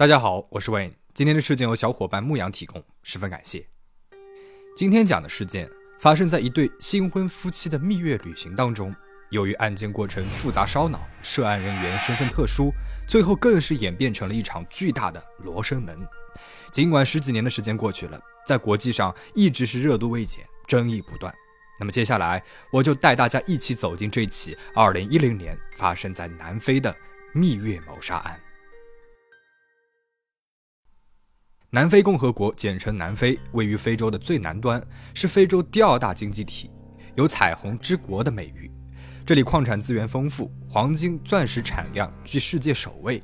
大家好，我是 Wayne。今天的事件由小伙伴牧羊提供，十分感谢。今天讲的事件发生在一对新婚夫妻的蜜月旅行当中。由于案件过程复杂烧脑，涉案人员身份特殊，最后更是演变成了一场巨大的罗生门。尽管十几年的时间过去了，在国际上一直是热度未减，争议不断。那么接下来，我就带大家一起走进这起2010年发生在南非的蜜月谋杀案。南非共和国简称南非，位于非洲的最南端，是非洲第二大经济体，有“彩虹之国”的美誉。这里矿产资源丰富，黄金、钻石产量居世界首位。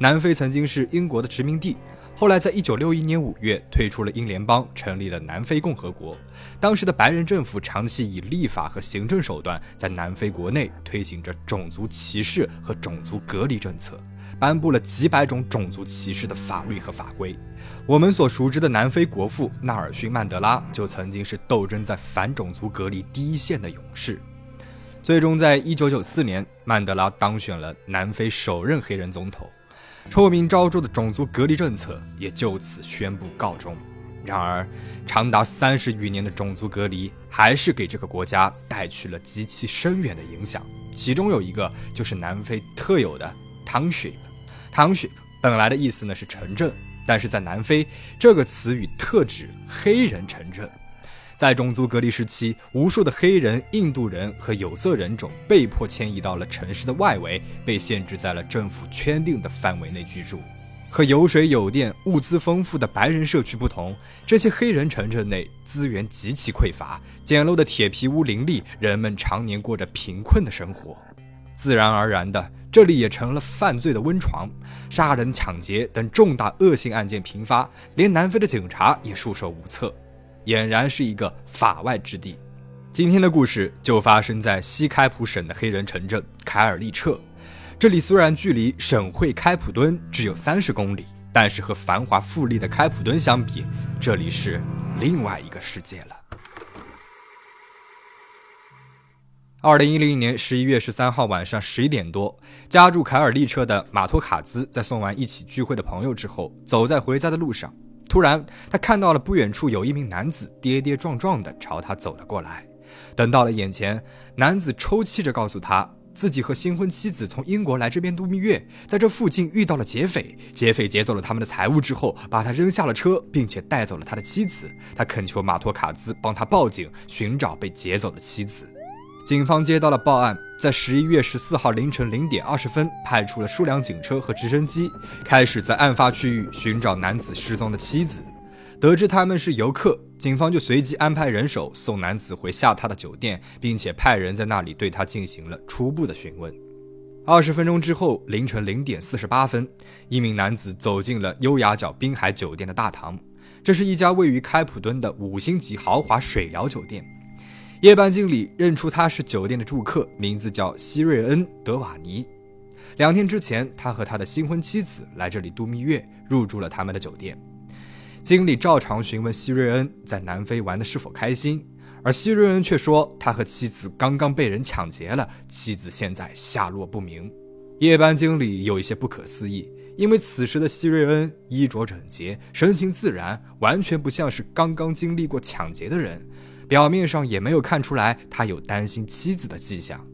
南非曾经是英国的殖民地，后来在1961年5月退出了英联邦，成立了南非共和国。当时的白人政府长期以立法和行政手段，在南非国内推行着种族歧视和种族隔离政策。颁布了几百种种族歧视的法律和法规。我们所熟知的南非国父纳尔逊·曼德拉就曾经是斗争在反种族隔离第一线的勇士。最终，在一九九四年，曼德拉当选了南非首任黑人总统，臭名昭著的种族隔离政策也就此宣布告终。然而，长达三十余年的种族隔离还是给这个国家带去了极其深远的影响。其中有一个就是南非特有的汤水。Township 本来的意思呢是城镇，但是在南非，这个词语特指黑人城镇。在种族隔离时期，无数的黑人、印度人和有色人种被迫迁移到了城市的外围，被限制在了政府圈定的范围内居住。和有水有电、物资丰富的白人社区不同，这些黑人城镇内资源极其匮乏，简陋的铁皮屋林立，人们常年过着贫困的生活。自然而然的。这里也成了犯罪的温床，杀人、抢劫等重大恶性案件频发，连南非的警察也束手无策，俨然是一个法外之地。今天的故事就发生在西开普省的黑人城镇凯尔利彻。这里虽然距离省会开普敦只有三十公里，但是和繁华富丽的开普敦相比，这里是另外一个世界了。二零一零年十一月十三号晚上十一点多，家住凯尔利车的马托卡兹在送完一起聚会的朋友之后，走在回家的路上，突然他看到了不远处有一名男子跌跌撞撞地朝他走了过来。等到了眼前，男子抽泣着告诉他，自己和新婚妻子从英国来这边度蜜月，在这附近遇到了劫匪，劫匪劫走了他们的财物之后，把他扔下了车，并且带走了他的妻子。他恳求马托卡兹帮他报警，寻找被劫走的妻子。警方接到了报案，在十一月十四号凌晨零点二十分，派出了数辆警车和直升机，开始在案发区域寻找男子失踪的妻子。得知他们是游客，警方就随即安排人手送男子回下榻的酒店，并且派人在那里对他进行了初步的询问。二十分钟之后，凌晨零点四十八分，一名男子走进了优雅角滨海酒店的大堂，这是一家位于开普敦的五星级豪华水疗酒店。夜班经理认出他是酒店的住客，名字叫希瑞恩·德瓦尼。两天之前，他和他的新婚妻子来这里度蜜月，入住了他们的酒店。经理照常询问希瑞恩在南非玩的是否开心，而希瑞恩却说他和妻子刚刚被人抢劫了，妻子现在下落不明。夜班经理有一些不可思议，因为此时的希瑞恩衣着整洁，神情自然，完全不像是刚刚经历过抢劫的人。表面上也没有看出来他有担心妻子的迹象。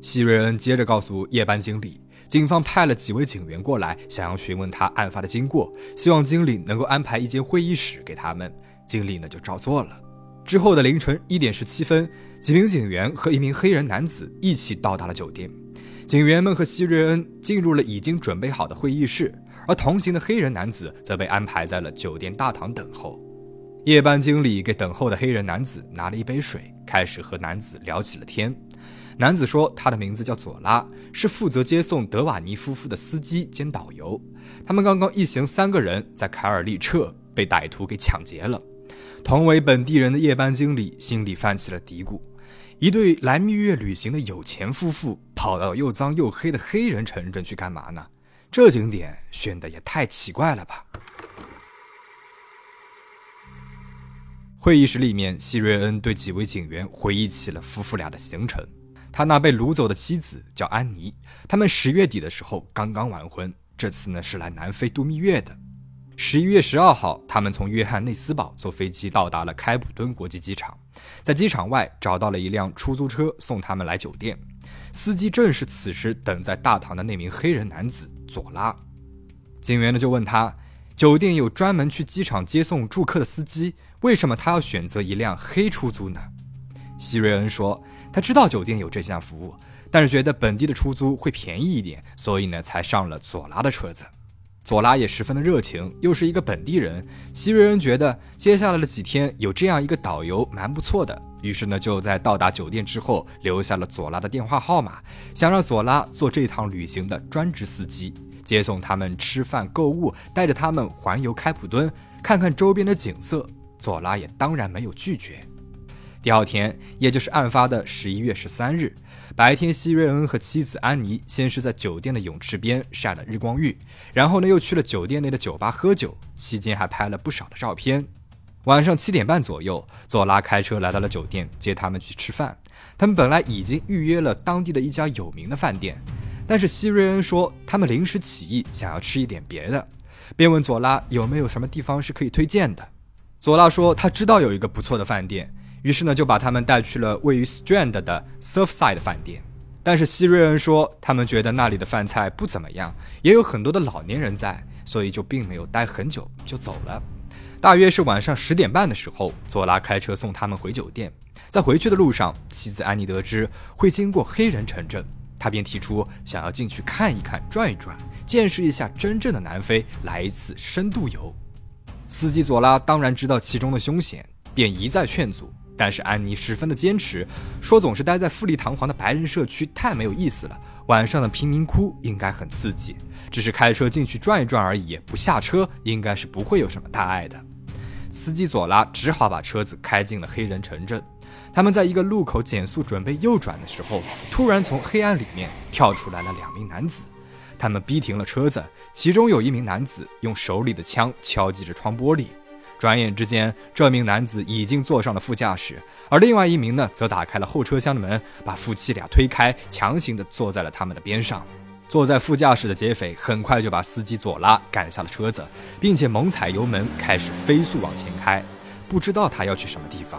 希瑞恩接着告诉夜班经理，警方派了几位警员过来，想要询问他案发的经过，希望经理能够安排一间会议室给他们。经理呢就照做了。之后的凌晨一点十七分，几名警员和一名黑人男子一起到达了酒店。警员们和希瑞恩进入了已经准备好的会议室，而同行的黑人男子则被安排在了酒店大堂等候。夜班经理给等候的黑人男子拿了一杯水，开始和男子聊起了天。男子说，他的名字叫佐拉，是负责接送德瓦尼夫妇的司机兼导游。他们刚刚一行三个人在凯尔利彻被歹徒给抢劫了。同为本地人的夜班经理心里泛起了嘀咕：一对来蜜月旅行的有钱夫妇，跑到又脏又黑的黑人城镇去干嘛呢？这景点选的也太奇怪了吧！会议室里面，希瑞恩对几位警员回忆起了夫妇俩的行程。他那被掳走的妻子叫安妮，他们十月底的时候刚刚完婚，这次呢是来南非度蜜月的。十一月十二号，他们从约翰内斯堡坐飞机到达了开普敦国际机场，在机场外找到了一辆出租车送他们来酒店。司机正是此时等在大堂的那名黑人男子佐拉。警员呢就问他，酒店有专门去机场接送住客的司机，为什么他要选择一辆黑出租呢？希瑞恩说，他知道酒店有这项服务。但是觉得本地的出租会便宜一点，所以呢才上了佐拉的车子。佐拉也十分的热情，又是一个本地人。希瑞恩觉得接下来的几天有这样一个导游蛮不错的，于是呢就在到达酒店之后留下了佐拉的电话号码，想让佐拉做这趟旅行的专职司机，接送他们吃饭、购物，带着他们环游开普敦，看看周边的景色。佐拉也当然没有拒绝。第二天，也就是案发的十一月十三日白天，希瑞恩和妻子安妮先是在酒店的泳池边晒了日光浴，然后呢又去了酒店内的酒吧喝酒，期间还拍了不少的照片。晚上七点半左右，佐拉开车来到了酒店接他们去吃饭。他们本来已经预约了当地的一家有名的饭店，但是希瑞恩说他们临时起意想要吃一点别的，便问佐拉有没有什么地方是可以推荐的。佐拉说他知道有一个不错的饭店。于是呢，就把他们带去了位于 Strand 的 Surfside 饭店。但是希瑞恩说，他们觉得那里的饭菜不怎么样，也有很多的老年人在，所以就并没有待很久就走了。大约是晚上十点半的时候，佐拉开车送他们回酒店。在回去的路上，妻子安妮得知会经过黑人城镇，她便提出想要进去看一看、转一转，见识一下真正的南非，来一次深度游。司机佐拉当然知道其中的凶险，便一再劝阻。但是安妮十分的坚持，说总是待在富丽堂皇的白人社区太没有意思了，晚上的贫民窟应该很刺激，只是开车进去转一转而已，不下车应该是不会有什么大碍的。司机佐拉只好把车子开进了黑人城镇。他们在一个路口减速准备右转的时候，突然从黑暗里面跳出来了两名男子，他们逼停了车子，其中有一名男子用手里的枪敲击着窗玻璃。转眼之间，这名男子已经坐上了副驾驶，而另外一名呢，则打开了后车厢的门，把夫妻俩推开，强行的坐在了他们的边上。坐在副驾驶的劫匪很快就把司机佐拉赶下了车子，并且猛踩油门，开始飞速往前开，不知道他要去什么地方。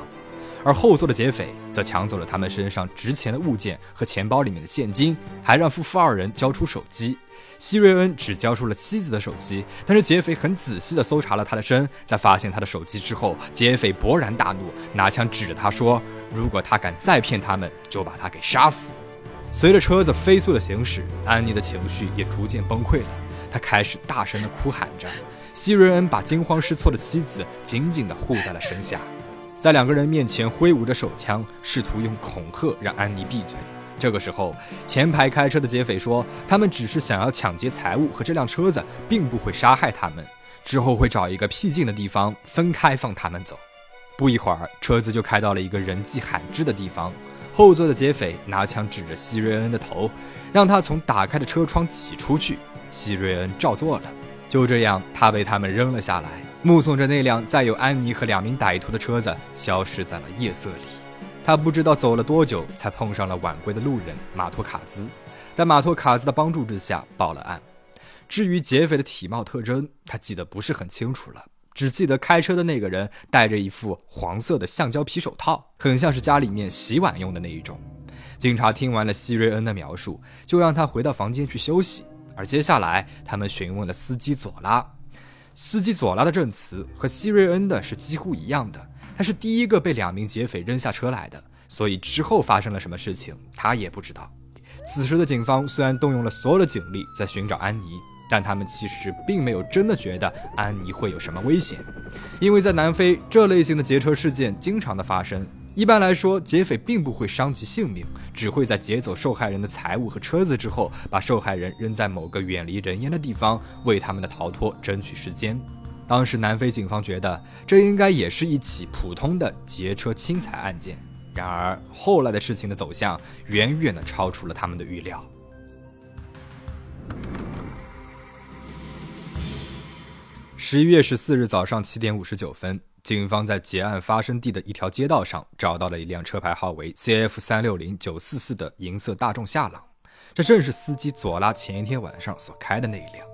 而后座的劫匪则抢走了他们身上值钱的物件和钱包里面的现金，还让夫妇二人交出手机。希瑞恩只交出了妻子的手机，但是劫匪很仔细地搜查了他的身，在发现他的手机之后，劫匪勃然大怒，拿枪指着他说：“如果他敢再骗他们，就把他给杀死。”随着车子飞速的行驶，安妮的情绪也逐渐崩溃了，她开始大声地哭喊着。希瑞恩把惊慌失措的妻子紧紧地护在了身下。在两个人面前挥舞着手枪，试图用恐吓让安妮闭嘴。这个时候，前排开车的劫匪说：“他们只是想要抢劫财物和这辆车子，并不会杀害他们。之后会找一个僻静的地方分开放他们走。”不一会儿，车子就开到了一个人迹罕至的地方。后座的劫匪拿枪指着希瑞恩的头，让他从打开的车窗挤出去。希瑞恩照做了。就这样，他被他们扔了下来，目送着那辆载有安妮和两名歹徒的车子消失在了夜色里。他不知道走了多久，才碰上了晚归的路人马托卡兹，在马托卡兹的帮助之下报了案。至于劫匪的体貌特征，他记得不是很清楚了，只记得开车的那个人戴着一副黄色的橡胶皮手套，很像是家里面洗碗用的那一种。警察听完了希瑞恩的描述，就让他回到房间去休息。而接下来，他们询问了司机佐拉。司机佐拉的证词和希瑞恩的是几乎一样的。他是第一个被两名劫匪扔下车来的，所以之后发生了什么事情，他也不知道。此时的警方虽然动用了所有的警力在寻找安妮，但他们其实并没有真的觉得安妮会有什么危险，因为在南非这类型的劫车事件经常的发生。一般来说，劫匪并不会伤及性命，只会在劫走受害人的财物和车子之后，把受害人扔在某个远离人烟的地方，为他们的逃脱争取时间。当时南非警方觉得这应该也是一起普通的劫车侵财案件，然而后来的事情的走向远远的超出了他们的预料。十一月十四日早上七点五十九分。警方在劫案发生地的一条街道上找到了一辆车牌号为 CF 三六零九四四的银色大众夏朗，这正是司机左拉前一天晚上所开的那一辆。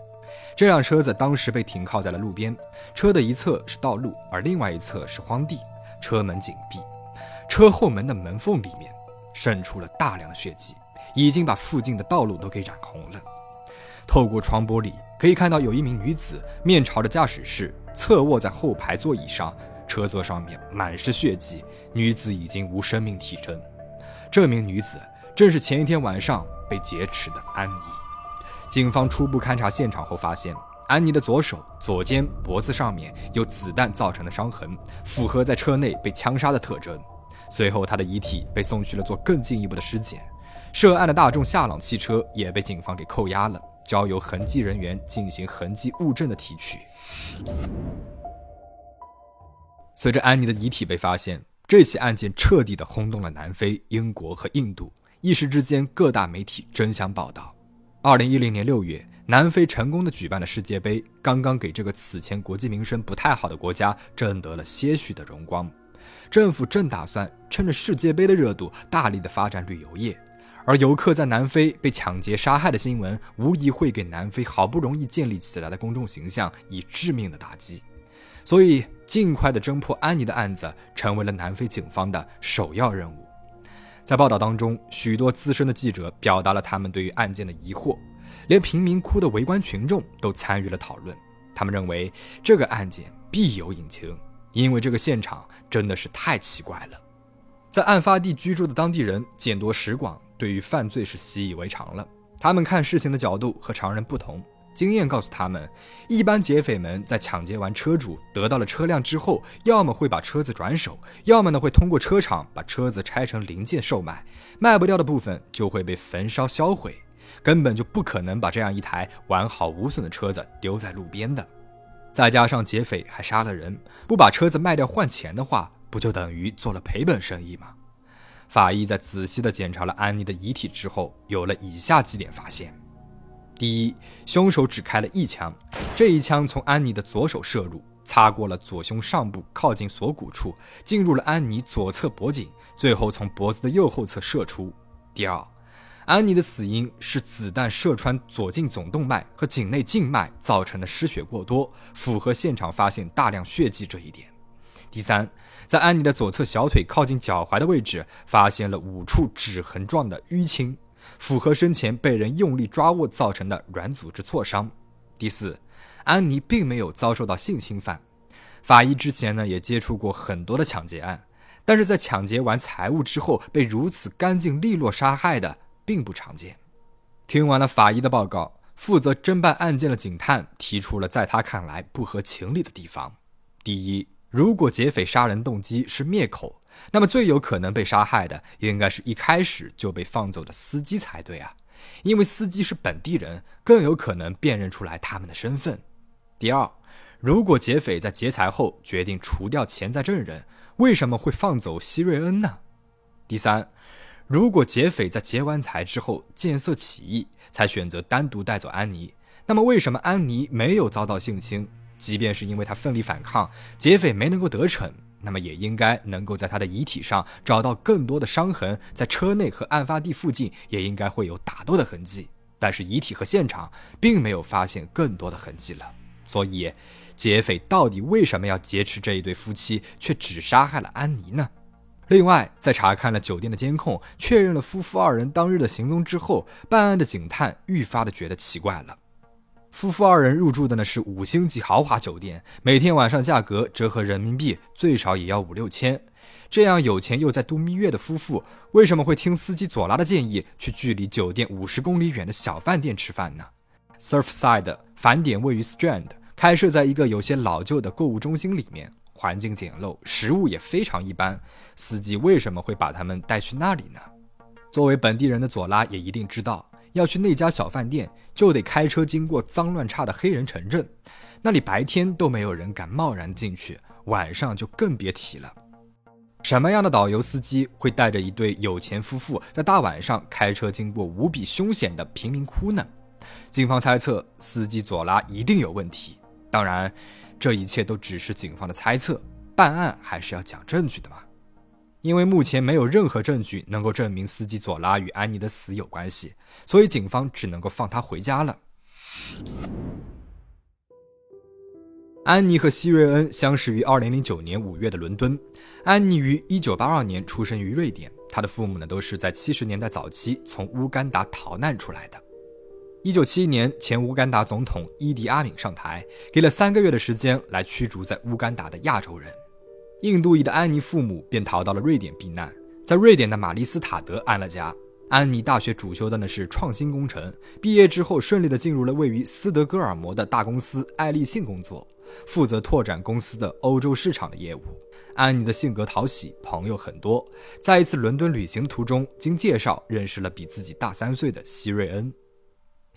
这辆车子当时被停靠在了路边，车的一侧是道路，而另外一侧是荒地，车门紧闭，车后门的门缝里面渗出了大量血迹，已经把附近的道路都给染红了。透过窗玻璃可以看到，有一名女子面朝着驾驶室，侧卧在后排座椅上，车座上面满是血迹，女子已经无生命体征。这名女子正是前一天晚上被劫持的安妮。警方初步勘查现场后发现，安妮的左手、左肩、脖子上面有子弹造成的伤痕，符合在车内被枪杀的特征。随后，她的遗体被送去了做更进一步的尸检。涉案的大众夏朗汽车也被警方给扣押了。交由痕迹人员进行痕迹物证的提取。随着安妮的遗体被发现，这起案件彻底的轰动了南非、英国和印度，一时之间各大媒体争相报道。二零一零年六月，南非成功的举办了世界杯，刚刚给这个此前国际名声不太好的国家挣得了些许的荣光。政府正打算趁着世界杯的热度，大力的发展旅游业。而游客在南非被抢劫杀害的新闻，无疑会给南非好不容易建立起来的公众形象以致命的打击。所以，尽快的侦破安妮的案子，成为了南非警方的首要任务。在报道当中，许多资深的记者表达了他们对于案件的疑惑，连贫民窟的围观群众都参与了讨论。他们认为这个案件必有隐情，因为这个现场真的是太奇怪了。在案发地居住的当地人见多识广。对于犯罪是习以为常了，他们看事情的角度和常人不同。经验告诉他们，一般劫匪们在抢劫完车主得到了车辆之后，要么会把车子转手，要么呢会通过车厂把车子拆成零件售卖，卖不掉的部分就会被焚烧销毁，根本就不可能把这样一台完好无损的车子丢在路边的。再加上劫匪还杀了人，不把车子卖掉换钱的话，不就等于做了赔本生意吗？法医在仔细地检查了安妮的遗体之后，有了以下几点发现：第一，凶手只开了一枪，这一枪从安妮的左手射入，擦过了左胸上部靠近锁骨处，进入了安妮左侧脖颈，最后从脖子的右后侧射出。第二，安妮的死因是子弹射穿左颈总动脉和颈内静脉造成的失血过多，符合现场发现大量血迹这一点。第三，在安妮的左侧小腿靠近脚踝的位置，发现了五处指痕状的淤青，符合生前被人用力抓握造成的软组织挫伤。第四，安妮并没有遭受到性侵犯。法医之前呢也接触过很多的抢劫案，但是在抢劫完财物之后被如此干净利落杀害的并不常见。听完了法医的报告，负责侦办案件的警探提出了在他看来不合情理的地方：第一。如果劫匪杀人动机是灭口，那么最有可能被杀害的应该是一开始就被放走的司机才对啊，因为司机是本地人，更有可能辨认出来他们的身份。第二，如果劫匪在劫财后决定除掉潜在证人，为什么会放走希瑞恩呢？第三，如果劫匪在劫完财之后见色起意，才选择单独带走安妮，那么为什么安妮没有遭到性侵？即便是因为他奋力反抗，劫匪没能够得逞，那么也应该能够在他的遗体上找到更多的伤痕，在车内和案发地附近也应该会有打斗的痕迹。但是遗体和现场并没有发现更多的痕迹了，所以劫匪到底为什么要劫持这一对夫妻，却只杀害了安妮呢？另外，在查看了酒店的监控，确认了夫妇二人当日的行踪之后，办案的警探愈发的觉得奇怪了。夫妇二人入住的呢是五星级豪华酒店，每天晚上价格折合人民币最少也要五六千。这样有钱又在度蜜月的夫妇，为什么会听司机佐拉的建议去距离酒店五十公里远的小饭店吃饭呢？Surfside 返点位于 Strand，开设在一个有些老旧的购物中心里面，环境简陋，食物也非常一般。司机为什么会把他们带去那里呢？作为本地人的佐拉也一定知道。要去那家小饭店，就得开车经过脏乱差的黑人城镇，那里白天都没有人敢贸然进去，晚上就更别提了。什么样的导游司机会带着一对有钱夫妇在大晚上开车经过无比凶险的贫民窟呢？警方猜测，司机佐拉一定有问题。当然，这一切都只是警方的猜测，办案还是要讲证据的嘛。因为目前没有任何证据能够证明司机佐拉与安妮的死有关系，所以警方只能够放他回家了。安妮和希瑞恩相识于2009年5月的伦敦。安妮于1982年出生于瑞典，她的父母呢都是在70年代早期从乌干达逃难出来的。1971年，前乌干达总统伊迪阿敏上台，给了三个月的时间来驱逐在乌干达的亚洲人。印度裔的安妮父母便逃到了瑞典避难，在瑞典的玛丽斯塔德安了家。安妮大学主修的呢是创新工程，毕业之后顺利的进入了位于斯德哥尔摩的大公司爱立信工作，负责拓展公司的欧洲市场的业务。安妮的性格讨喜，朋友很多，在一次伦敦旅行途中，经介绍认识了比自己大三岁的希瑞恩。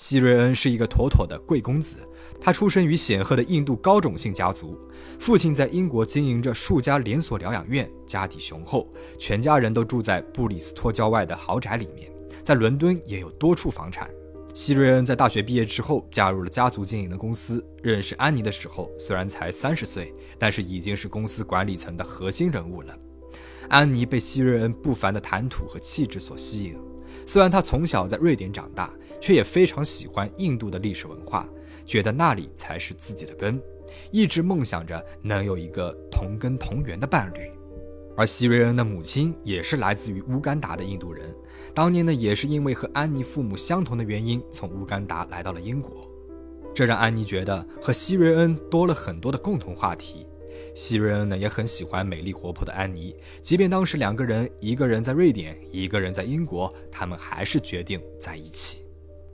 希瑞恩是一个妥妥的贵公子，他出身于显赫的印度高种姓家族，父亲在英国经营着数家连锁疗养院，家底雄厚，全家人都住在布里斯托郊外的豪宅里面，在伦敦也有多处房产。希瑞恩在大学毕业之后，加入了家族经营的公司。认识安妮的时候，虽然才三十岁，但是已经是公司管理层的核心人物了。安妮被希瑞恩不凡的谈吐和气质所吸引，虽然她从小在瑞典长大。却也非常喜欢印度的历史文化，觉得那里才是自己的根，一直梦想着能有一个同根同源的伴侣。而希瑞恩的母亲也是来自于乌干达的印度人，当年呢也是因为和安妮父母相同的原因，从乌干达来到了英国，这让安妮觉得和希瑞恩多了很多的共同话题。希瑞恩呢也很喜欢美丽活泼的安妮，即便当时两个人一个人在瑞典，一个人在英国，他们还是决定在一起。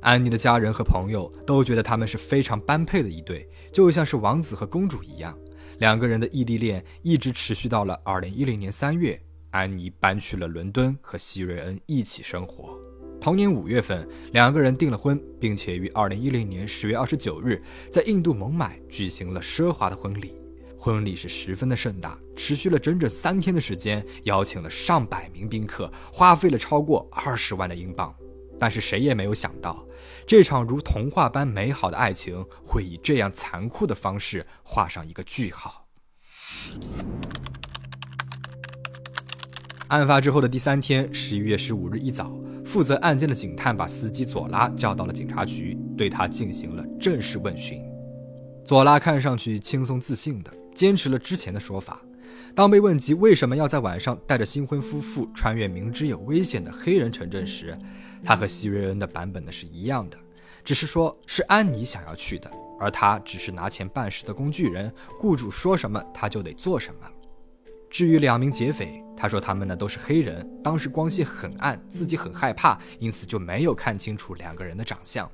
安妮的家人和朋友都觉得他们是非常般配的一对，就像是王子和公主一样。两个人的异地恋一直持续到了2010年3月，安妮搬去了伦敦和希瑞恩一起生活。同年五月份，两个人订了婚，并且于2010年10月29日在印度孟买举行了奢华的婚礼。婚礼是十分的盛大，持续了整整三天的时间，邀请了上百名宾客，花费了超过二十万的英镑。但是谁也没有想到，这场如童话般美好的爱情会以这样残酷的方式画上一个句号。案发之后的第三天，十一月十五日一早，负责案件的警探把司机佐拉叫到了警察局，对他进行了正式问询。佐拉看上去轻松自信的，坚持了之前的说法。当被问及为什么要在晚上带着新婚夫妇穿越明知有危险的黑人城镇时，他和希瑞恩的版本呢是一样的，只是说是安妮想要去的，而他只是拿钱办事的工具人，雇主说什么他就得做什么。至于两名劫匪，他说他们呢都是黑人，当时光线很暗，自己很害怕，因此就没有看清楚两个人的长相。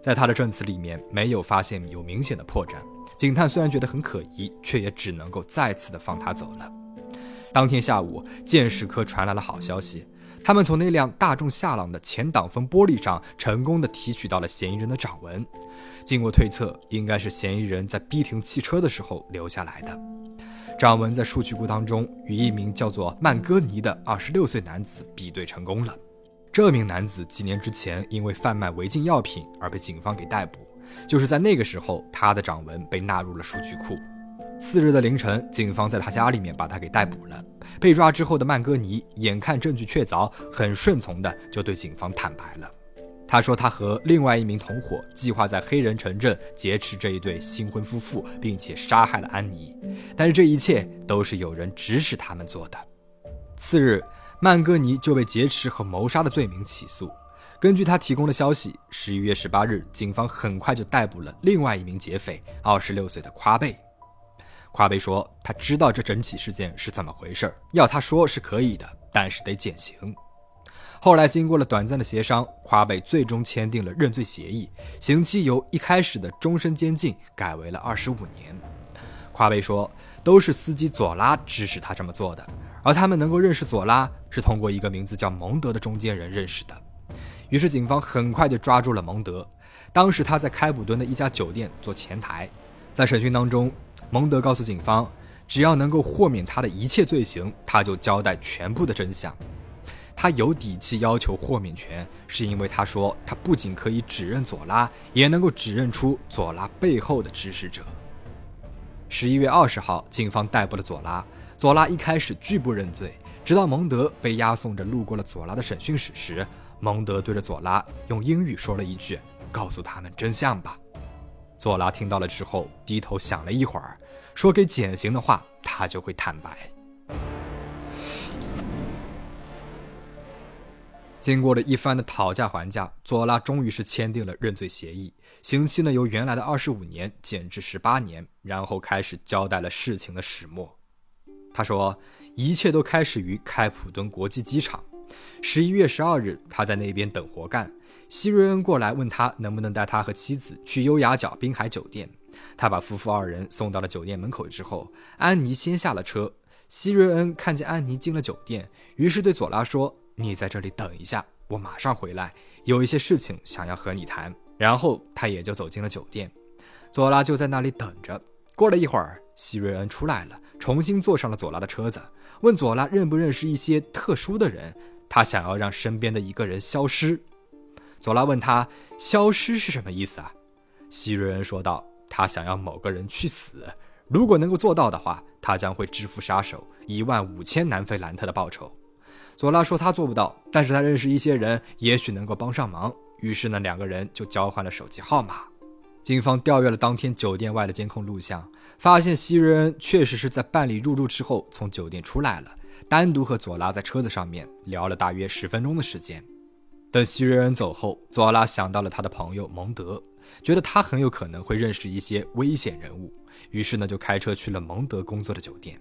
在他的证词里面没有发现有明显的破绽。警探虽然觉得很可疑，却也只能够再次的放他走了。当天下午，鉴识科传来了好消息，他们从那辆大众夏朗的前挡风玻璃上成功的提取到了嫌疑人的掌纹。经过推测，应该是嫌疑人在逼停汽车的时候留下来的。掌纹在数据库当中与一名叫做曼戈尼的二十六岁男子比对成功了。这名男子几年之前因为贩卖违禁药品而被警方给逮捕。就是在那个时候，他的掌纹被纳入了数据库。次日的凌晨，警方在他家里面把他给逮捕了。被抓之后的曼戈尼，眼看证据确凿，很顺从的就对警方坦白了。他说，他和另外一名同伙计划在黑人城镇劫持这一对新婚夫妇，并且杀害了安妮。但是这一切都是有人指使他们做的。次日，曼戈尼就被劫持和谋杀的罪名起诉。根据他提供的消息，十一月十八日，警方很快就逮捕了另外一名劫匪，二十六岁的夸贝。夸贝说，他知道这整起事件是怎么回事要他说是可以的，但是得减刑。后来经过了短暂的协商，夸贝最终签订了认罪协议，刑期由一开始的终身监禁改为了二十五年。夸贝说，都是司机佐拉指使他这么做的，而他们能够认识佐拉，是通过一个名字叫蒙德的中间人认识的。于是，警方很快就抓住了蒙德。当时他在开普敦的一家酒店做前台。在审讯当中，蒙德告诉警方，只要能够豁免他的一切罪行，他就交代全部的真相。他有底气要求豁免权，是因为他说他不仅可以指认佐拉，也能够指认出佐拉背后的指使者。十一月二十号，警方逮捕了佐拉。佐拉一开始拒不认罪，直到蒙德被押送着路过了佐拉的审讯室时。蒙德对着佐拉用英语说了一句：“告诉他们真相吧。”佐拉听到了之后，低头想了一会儿，说：“给减刑的话，他就会坦白。”经过了一番的讨价还价，佐拉终于是签订了认罪协议，刑期呢由原来的二十五年减至十八年，然后开始交代了事情的始末。他说，一切都开始于开普敦国际机场。十一月十二日，他在那边等活干，希瑞恩过来问他能不能带他和妻子去优雅角滨海酒店。他把夫妇二人送到了酒店门口之后，安妮先下了车。希瑞恩看见安妮进了酒店，于是对佐拉说。你在这里等一下，我马上回来，有一些事情想要和你谈。然后他也就走进了酒店，佐拉就在那里等着。过了一会儿，希瑞恩出来了，重新坐上了佐拉的车子，问佐拉认不认识一些特殊的人，他想要让身边的一个人消失。佐拉问他消失是什么意思啊？希瑞恩说道：“他想要某个人去死，如果能够做到的话，他将会支付杀手一万五千南非兰特的报酬。”佐拉说他做不到，但是他认识一些人，也许能够帮上忙。于是呢，两个人就交换了手机号码。警方调阅了当天酒店外的监控录像，发现希瑞恩确实是在办理入住之后从酒店出来了，单独和佐拉在车子上面聊了大约十分钟的时间。等希瑞恩走后，佐拉想到了他的朋友蒙德，觉得他很有可能会认识一些危险人物，于是呢就开车去了蒙德工作的酒店。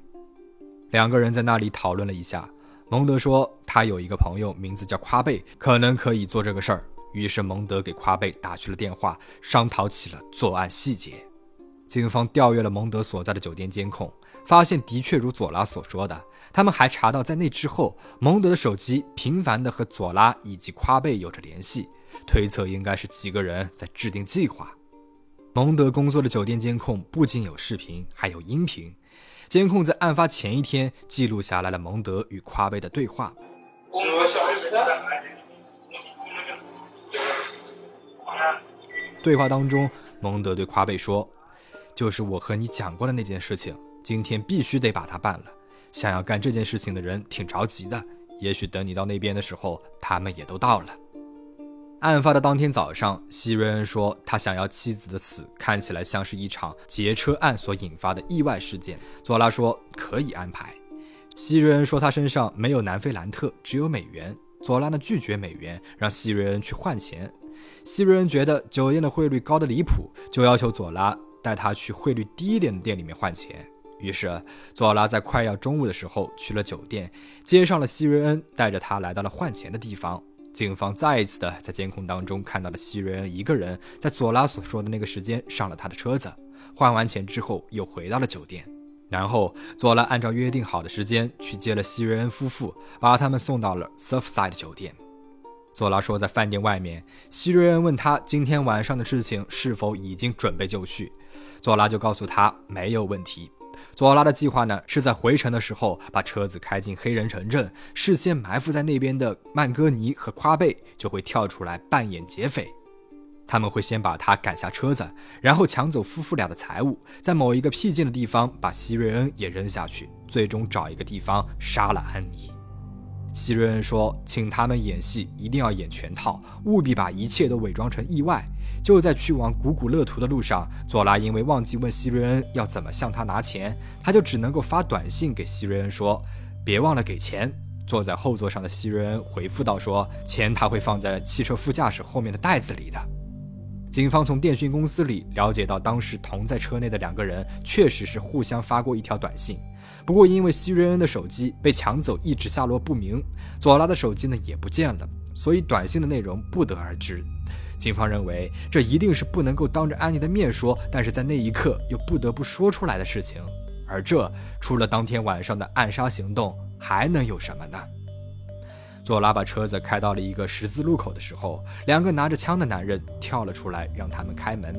两个人在那里讨论了一下。蒙德说，他有一个朋友，名字叫夸贝，可能可以做这个事儿。于是蒙德给夸贝打去了电话，商讨起了作案细节。警方调阅了蒙德所在的酒店监控，发现的确如佐拉所说的。他们还查到，在那之后，蒙德的手机频繁地和佐拉以及夸贝有着联系，推测应该是几个人在制定计划。蒙德工作的酒店监控不仅有视频，还有音频。监控在案发前一天记录下来了蒙德与夸贝的对话。对话当中，蒙德对夸贝说：“就是我和你讲过的那件事情，今天必须得把它办了。想要干这件事情的人挺着急的，也许等你到那边的时候，他们也都到了。”案发的当天早上，希瑞恩说他想要妻子的死看起来像是一场劫车案所引发的意外事件。佐拉说可以安排。希瑞恩说他身上没有南非兰特，只有美元。佐拉呢拒绝美元，让希瑞恩去换钱。希瑞恩觉得酒店的汇率高的离谱，就要求佐拉带他去汇率低一点的店里面换钱。于是佐拉在快要中午的时候去了酒店，接上了希瑞恩，带着他来到了换钱的地方。警方再一次的在监控当中看到了希瑞恩一个人在佐拉所说的那个时间上了他的车子，换完钱之后又回到了酒店，然后佐拉按照约定好的时间去接了希瑞恩夫妇，把他们送到了 Surfside 酒店。佐拉说，在饭店外面，希瑞恩问他今天晚上的事情是否已经准备就绪，佐拉就告诉他没有问题。佐拉的计划呢，是在回程的时候把车子开进黑人城镇，事先埋伏在那边的曼戈尼和夸贝就会跳出来扮演劫匪，他们会先把他赶下车子，然后抢走夫妇俩的财物，在某一个僻静的地方把希瑞恩也扔下去，最终找一个地方杀了安妮。希瑞恩说：“请他们演戏，一定要演全套，务必把一切都伪装成意外。”就在去往古古勒图的路上，佐拉因为忘记问希瑞恩要怎么向他拿钱，他就只能够发短信给希瑞恩说：“别忘了给钱。”坐在后座上的希瑞恩回复道：“说钱他会放在汽车副驾驶后面的袋子里的。”警方从电讯公司里了解到，当时同在车内的两个人确实是互相发过一条短信，不过因为希瑞恩的手机被抢走，一直下落不明，佐拉的手机呢也不见了，所以短信的内容不得而知。警方认为，这一定是不能够当着安妮的面说，但是在那一刻又不得不说出来的事情。而这除了当天晚上的暗杀行动，还能有什么呢？佐拉把车子开到了一个十字路口的时候，两个拿着枪的男人跳了出来，让他们开门。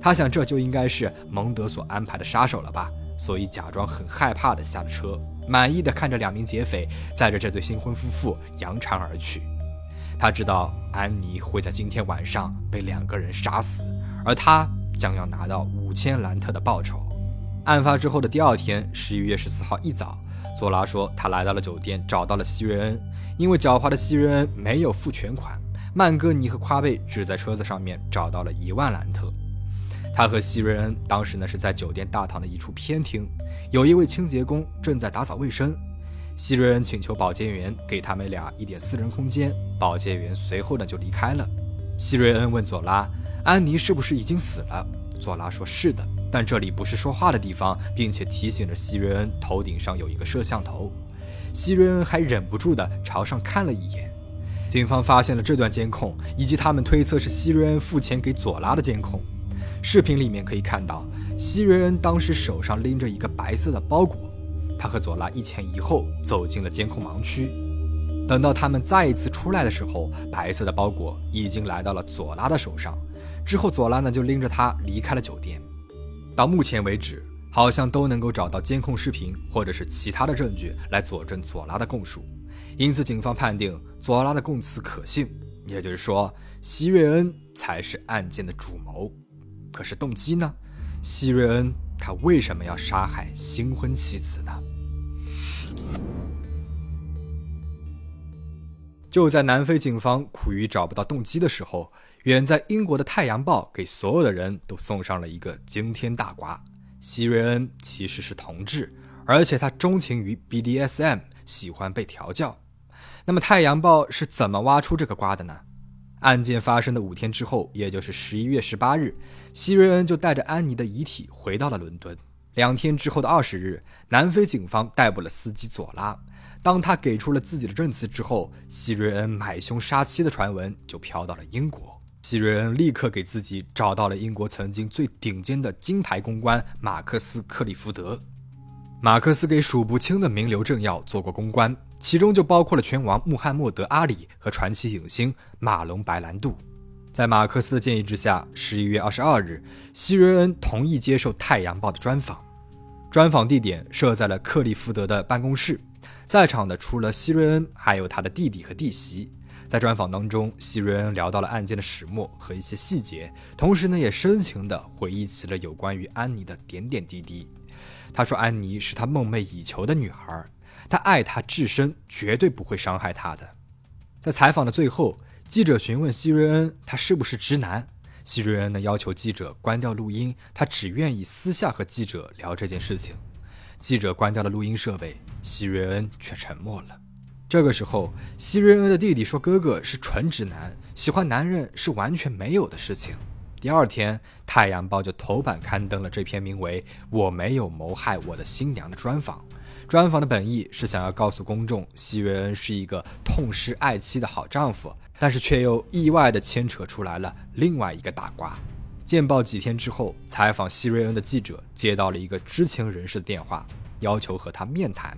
他想，这就应该是蒙德所安排的杀手了吧，所以假装很害怕的下了车，满意的看着两名劫匪载着这对新婚夫妇扬长而去。他知道安妮会在今天晚上被两个人杀死，而他将要拿到五千兰特的报酬。案发之后的第二天，十一月十四号一早，佐拉说他来到了酒店，找到了希瑞恩。因为狡猾的希瑞恩没有付全款，曼戈尼和夸贝只在车子上面找到了一万兰特。他和希瑞恩当时呢是在酒店大堂的一处偏厅，有一位清洁工正在打扫卫生。希瑞恩请求保洁员给他们俩一点私人空间，保洁员随后呢就离开了。希瑞恩问佐拉：“安妮是不是已经死了？”佐拉说：“是的，但这里不是说话的地方，并且提醒着希瑞恩头顶上有一个摄像头。”希瑞恩还忍不住的朝上看了一眼。警方发现了这段监控，以及他们推测是希瑞恩付钱给佐拉的监控。视频里面可以看到，希瑞恩当时手上拎着一个白色的包裹，他和佐拉一前一后走进了监控盲区。等到他们再一次出来的时候，白色的包裹已经来到了佐拉的手上。之后，佐拉呢就拎着他离开了酒店。到目前为止，好像都能够找到监控视频或者是其他的证据来佐证佐拉的供述。因此，警方判定佐拉的供词可信，也就是说，希瑞恩才是案件的主谋。可是动机呢？希瑞恩他为什么要杀害新婚妻子呢？就在南非警方苦于找不到动机的时候，远在英国的《太阳报》给所有的人都送上了一个惊天大瓜：希瑞恩其实是同志，而且他钟情于 BDSM，喜欢被调教。那么，《太阳报》是怎么挖出这个瓜的呢？案件发生的五天之后，也就是十一月十八日，希瑞恩就带着安妮的遗体回到了伦敦。两天之后的二十日，南非警方逮捕了司机佐拉。当他给出了自己的证词之后，希瑞恩买凶杀妻的传闻就飘到了英国。希瑞恩立刻给自己找到了英国曾经最顶尖的金牌公关马克思·克利福德。马克思给数不清的名流政要做过公关。其中就包括了拳王穆罕默德·阿里和传奇影星马龙·白兰度。在马克思的建议之下，十一月二十二日，希瑞恩同意接受《太阳报》的专访。专访地点设在了克利福德的办公室。在场的除了希瑞恩，还有他的弟弟和弟媳。在专访当中，希瑞恩聊到了案件的始末和一些细节，同时呢，也深情地回忆起了有关于安妮的点点滴滴。他说：“安妮是他梦寐以求的女孩。”他爱她至深，绝对不会伤害她的。在采访的最后，记者询问希瑞恩他是不是直男，希瑞恩呢要求记者关掉录音，他只愿意私下和记者聊这件事情。记者关掉了录音设备，希瑞恩却沉默了。这个时候，希瑞恩的弟弟说：“哥哥是纯直男，喜欢男人是完全没有的事情。”第二天，《太阳报》就头版刊登了这篇名为《我没有谋害我的新娘》的专访。专访的本意是想要告诉公众，希瑞恩是一个痛失爱妻的好丈夫，但是却又意外地牵扯出来了另外一个大瓜。见报几天之后，采访希瑞恩的记者接到了一个知情人士的电话，要求和他面谈。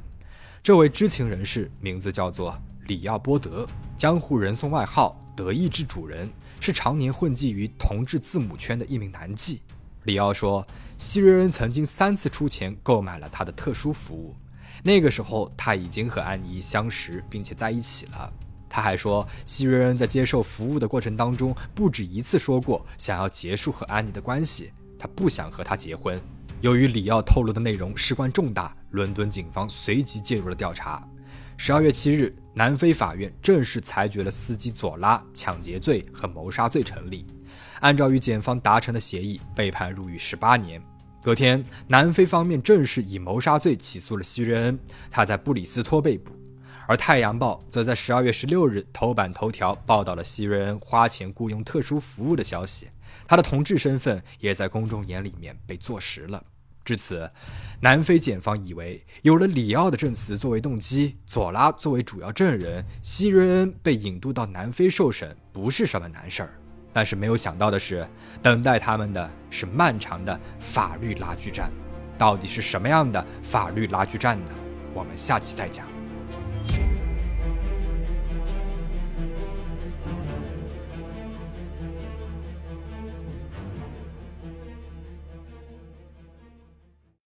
这位知情人士名字叫做里奥波德，江湖人送外号“德意志主人”，是常年混迹于同志字母圈的一名男妓。里奥说，希瑞恩曾经三次出钱购买了他的特殊服务。那个时候，他已经和安妮相识并且在一起了。他还说，希瑞恩在接受服务的过程当中，不止一次说过想要结束和安妮的关系，他不想和她结婚。由于里奥透露的内容事关重大，伦敦警方随即介入了调查。十二月七日，南非法院正式裁决了司机佐拉抢劫罪和谋杀罪成立，按照与检方达成的协议，被判入狱十八年。隔天，南非方面正式以谋杀罪起诉了希瑞恩，他在布里斯托被捕。而《太阳报》则在十二月十六日头版头条报道了希瑞恩花钱雇佣特殊服务的消息，他的同志身份也在公众眼里面被坐实了。至此，南非检方以为有了里奥的证词作为动机，佐拉作为主要证人，希瑞恩被引渡到南非受审不是什么难事儿。但是没有想到的是，等待他们的是漫长的法律拉锯战。到底是什么样的法律拉锯战呢？我们下期再讲。